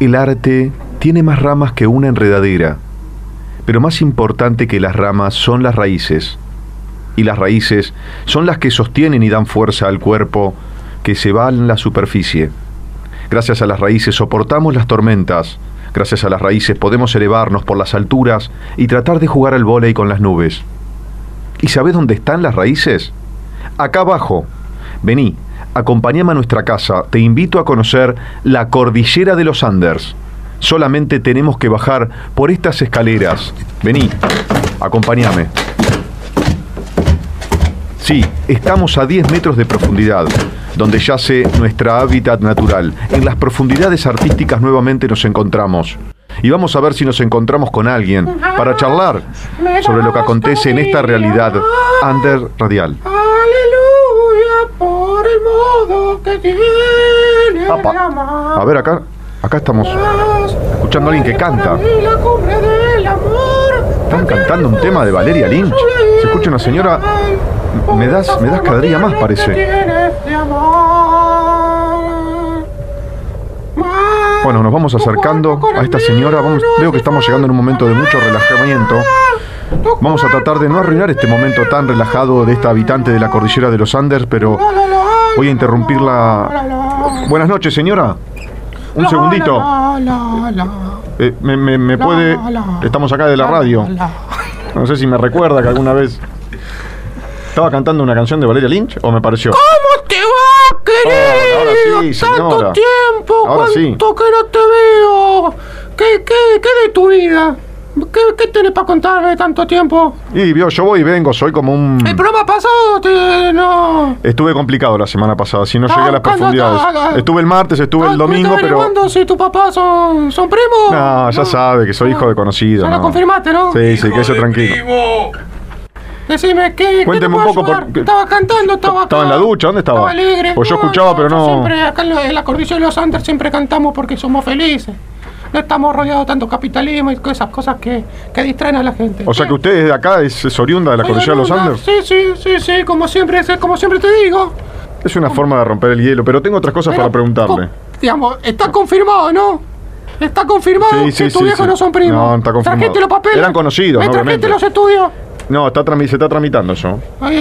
El arte tiene más ramas que una enredadera, pero más importante que las ramas son las raíces. Y las raíces son las que sostienen y dan fuerza al cuerpo que se va en la superficie. Gracias a las raíces soportamos las tormentas. Gracias a las raíces podemos elevarnos por las alturas y tratar de jugar al vóley con las nubes. ¿Y sabes dónde están las raíces? Acá abajo. Vení, acompáñame a nuestra casa. Te invito a conocer la cordillera de los Andes. Solamente tenemos que bajar por estas escaleras. Vení, acompáñame. Sí, estamos a 10 metros de profundidad, donde yace nuestra hábitat natural. En las profundidades artísticas nuevamente nos encontramos. Y vamos a ver si nos encontramos con alguien para charlar sobre lo que acontece en esta realidad under radial. El modo que tiene Apa. A ver, acá, acá estamos escuchando a alguien que canta. Están cantando un tema de Valeria Lynch. Se escucha una señora. Me das, me das cada día más, parece. Bueno, nos vamos acercando a esta señora. Vamos, veo que estamos llegando en un momento de mucho relajamiento. Vamos a tratar de no arruinar este momento tan relajado de esta habitante de la cordillera de los Andes, pero voy a interrumpirla. Buenas noches, señora. Un segundito. Eh, me, me- me puede. Estamos acá de la radio. No sé si me recuerda que alguna vez. ¿Estaba cantando una canción de Valeria Lynch o me pareció? ¿Cómo te va, querido? Oh, ahora sí, Tanto tiempo, Ahora cuánto que no te veo. ¿Qué, qué, qué de tu vida? ¿Qué, qué tenés para contarme tanto tiempo? Y vio, yo voy y vengo, soy como un. El programa pasado te, no... Estuve complicado la semana pasada, si no llegué a las Ah, ¿cuándo profundidades. Estuve el martes, estuve el Ah, domingo, ¿estás pero. si tu papá son, son primos? No, ya sabe que soy hijo de conocido. Ya ¿no? lo confirmaste, ¿no? Sí, sí, quédese tranquilo. Decime, ¿qué, qué Cuénteme te un poco, porque- Estaba cantando, estaba acá. ¿Estaba en la ducha? ¿Dónde estaba? Estaba alegre. Pues yo escuchaba, pero no- Siempre acá en la, en la de los Andes siempre cantamos porque somos felices. No estamos rodeados de tanto capitalismo y esas cosas que, que distraen a la gente. O sea que usted es de acá, es, es oriunda de la cordillera de los. Andes. Sí, sí, sí, sí, como siempre, como siempre te digo. Es una forma de romper el hielo, pero tengo otras cosas Pero, para preguntarle. Digamos, está confirmado, ¿no? Está confirmado Sí, que sí, tus sí, viejos no son primos. No, está confirmado. Trajiste los papeles. Eran conocidos, Me ¿no? trajiste Obviamente. los estudios. No, está se está tramitando.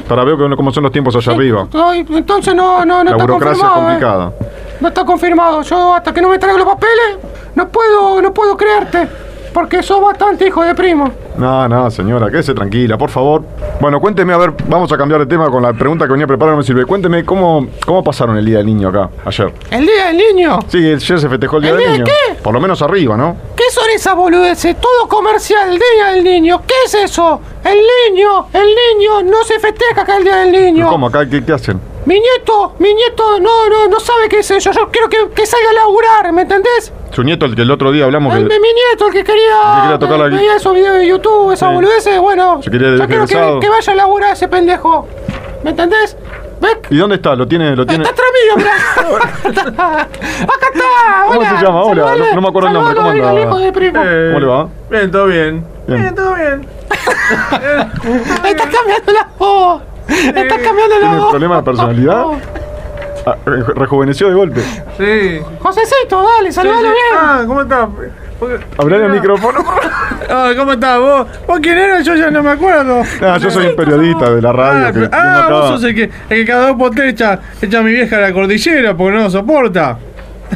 Para ver que- cómo son los tiempos allá arriba. Entonces no, no, no La está burocracia es confirmado. ¿eh? complicada. No está confirmado. Yo hasta que no me traiga los papeles, no puedo, no puedo creerte. Porque sos bastante hijo de primo. No, no, señora, quédese tranquila, por favor. Bueno, cuénteme, a ver, vamos a cambiar de tema con la pregunta que venía preparada, no me sirve. Cuénteme cómo, cómo pasaron el Día del Niño acá, ayer. El día del niño. Sí, ayer se festejó el Día ¿El del día Niño. de qué? Por lo menos arriba, ¿no? ¿Qué son esas boludeces? Todo comercial, el día del niño. ¿Qué es eso? El niño, el niño, no se festeja acá el día del niño. ¿Cómo acá? ¿Qué, qué hacen? Mi nieto, mi nieto no, no, no sabe qué es eso. Yo quiero que, que salga a laburar, ¿me entendés? Su nieto, el que el otro día hablamos El, que... mi nieto, el que quería. que quería tocar la veía esos videos de YouTube, esas Sí. boludeces. Bueno, yo quiero que, que vaya a laburar ese pendejo. ¿Me entendés? ¿Ves? ¿Y dónde está? ¿Lo tiene? ¿Lo tiene? Está atrás mío, mirá. Acá está. ¿Cómo hola. se llama? Hola, Saludale, no- no me acuerdo el nombre, ¿cómo anda? hijo de primo. ¿Cómo le va? Bien, todo bien. Bien. Bien, todo bien. Está cambiando la voz. Está cambiando la ¿Tiene problema de personalidad? Ah, re- rejuveneció de golpe. Sí. Josecito, dale, saludalo bien. Ah, ¿cómo estás? Hablale al micrófono. Ah, ¿cómo estás vos? ¿Vos quién eres? Yo ya no me acuerdo. Ah, yo soy un periodista de la radio. Ah, que pero- vengo ah, acá. vos sos el que, el que cada dos por tres echa, echa a mi vieja a la cordillera porque no lo soporta.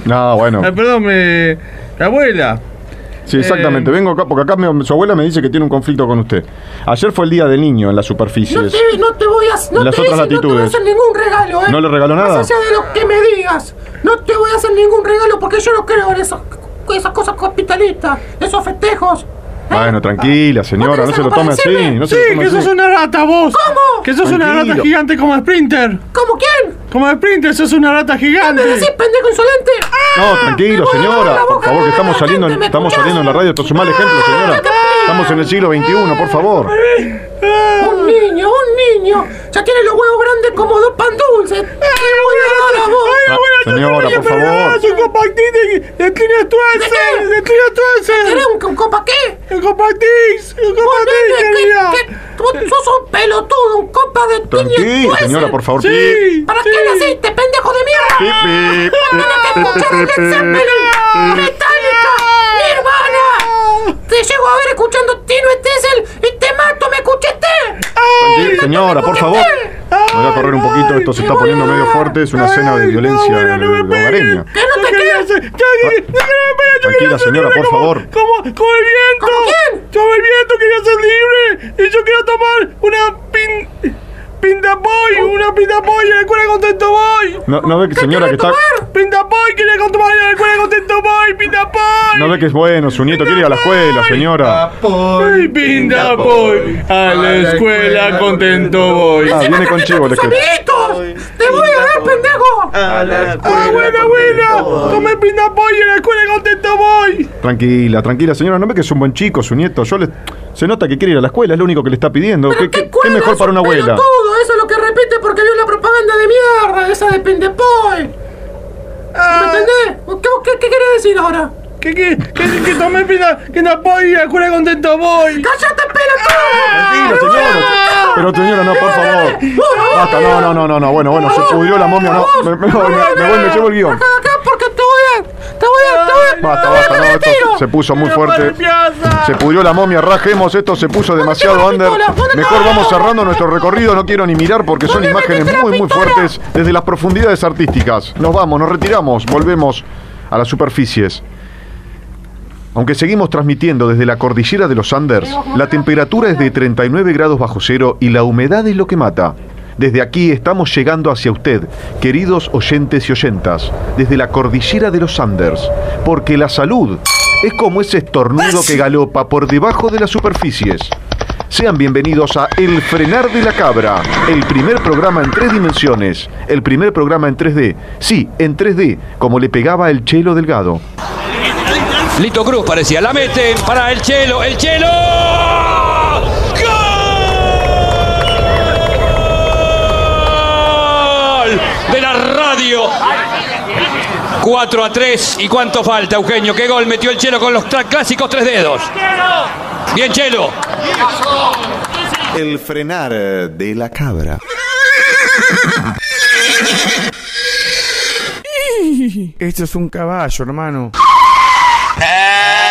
No, bueno. Ah, perdón, me, la abuela. Sí, exactamente. Eh, Vengo acá porque acá me- su abuela me dice que tiene un conflicto con usted. Ayer fue el día del niño en las superficies. No te, no te voy a, no las te otras hice- no te voy a latitudes. hacer ningún regalo, ¿eh? ¿No le regaló nada? Más allá de lo que me digas, no te voy a hacer ningún regalo porque yo no creo en esas, esas cosas capitalistas, esos festejos. ¿Eh? Bueno, tranquila, señora, no se lo tome así. No se Sí, lo tome que sos así. una rata vos. ¿Cómo? Que sos una Tranquilo. rata gigante como Sprinter. ¿Cómo quién? Como Sprinter, sos una rata ¿Me gigante. decís pendejo insolente? No, tranquilo, te voy a señora. la Por boca favor, que de estamos la saliendo, en- ¿me estamos escuchás? saliendo en la radio. Esto es un mal ejemplo, señora. Estamos en el siglo XXI, por favor ya tiene los huevos grandes como dos pan dulces. ¡Señora, por favor! Compactín de Clina Tuerce! ¡De Clina Tuerce! ¿Será un copa qué? ¡Un compactís! ¡Un ¡Sos un pelotudo! ¡Un copa de Clina Tuerce! señora, por favor! ¡Sí! ¿Para qué naciste, pendejo de mierda? ¡Te llego a ver escuchando Tino señora, por favor. Me voy a correr un poquito, esto se está poniendo medio fuerte, es una escena de violencia hogareña. ¿Qué no te? Tranquila, señora, por favor. Como, como el viento. ¿Como quién? Como el viento quería ser libre. Y yo quiero tomar una pin. Pinta boy, una pinta boy en la escuela contento boy. No, no ve que señora que está. Pinta boy, quería tomar en la escuela contento boy, pinta boy. No ve que es bueno, su nieto quiere ir a la escuela, señora. Ay, pinta boy, a la escuela contento boy. Ah, viene con chivo, le ¡Tus amiguitos! ¡Te voy a dar, pendejo! A la Ah, buena, buena. Tomé pinta boy en la escuela contento boy. Tranquila, tranquila, señora, no ve que es un buen chico, su nieto. Yo le. Se nota que quiere ir a la escuela, es lo único que le está pidiendo. ¿Qué, qué- qué cuerda, mejor para un una abuela? pelotudo, Eso es lo que repite porque vio la propaganda de mierda, esa de Pendepoy. ¿Me Ah, entendés? ¿Qué, qué, qué querés decir ahora? ¿Qué, qué, qué, que tomé pinta, pinta boy en la escuela contento boy. ¡Cállate, pelotudo! Tranquila, señora. Pero señora, no, por favor. Basta, no, no, no, no, no. Bueno, bueno, se pudrió la momia, no. Me, me voy, me, me voy, me llevo el guion. Acá, acá, porque te voy a... Te voy a... Te voy a... Basta, basta, no, esto retiro. se puso muy fuerte. Se pudrió la momia, rajemos, esto se puso demasiado under. Mejor vamos cerrando nuestro recorrido, no quiero ni mirar porque son ¿Dónde imágenes muy, muy fuertes desde las profundidades artísticas. Nos vamos, nos retiramos, volvemos a las superficies. Aunque seguimos transmitiendo desde la cordillera de los Andes, la temperatura es de 39 grados bajo cero y la humedad es lo que mata. Desde aquí estamos llegando hacia usted, queridos oyentes y oyentas, desde la cordillera de los Andes, porque la salud es como ese estornudo que galopa por debajo de las superficies. Sean bienvenidos a El Frenar de la Cabra, el primer programa en tres dimensiones, el primer programa en 3D, sí, en 3D, como le pegaba el Chelo Delgado. Lito Cruz parecía. La meten para el Chelo. El Chelo. ¡Gol! De la radio. 4 a 3. ¿Y cuánto falta, Eugenio? ¿Qué gol metió el Chelo con los clásicos tres dedos? Bien, Chelo. El frenar de la cabra. Esto es un caballo, hermano. É!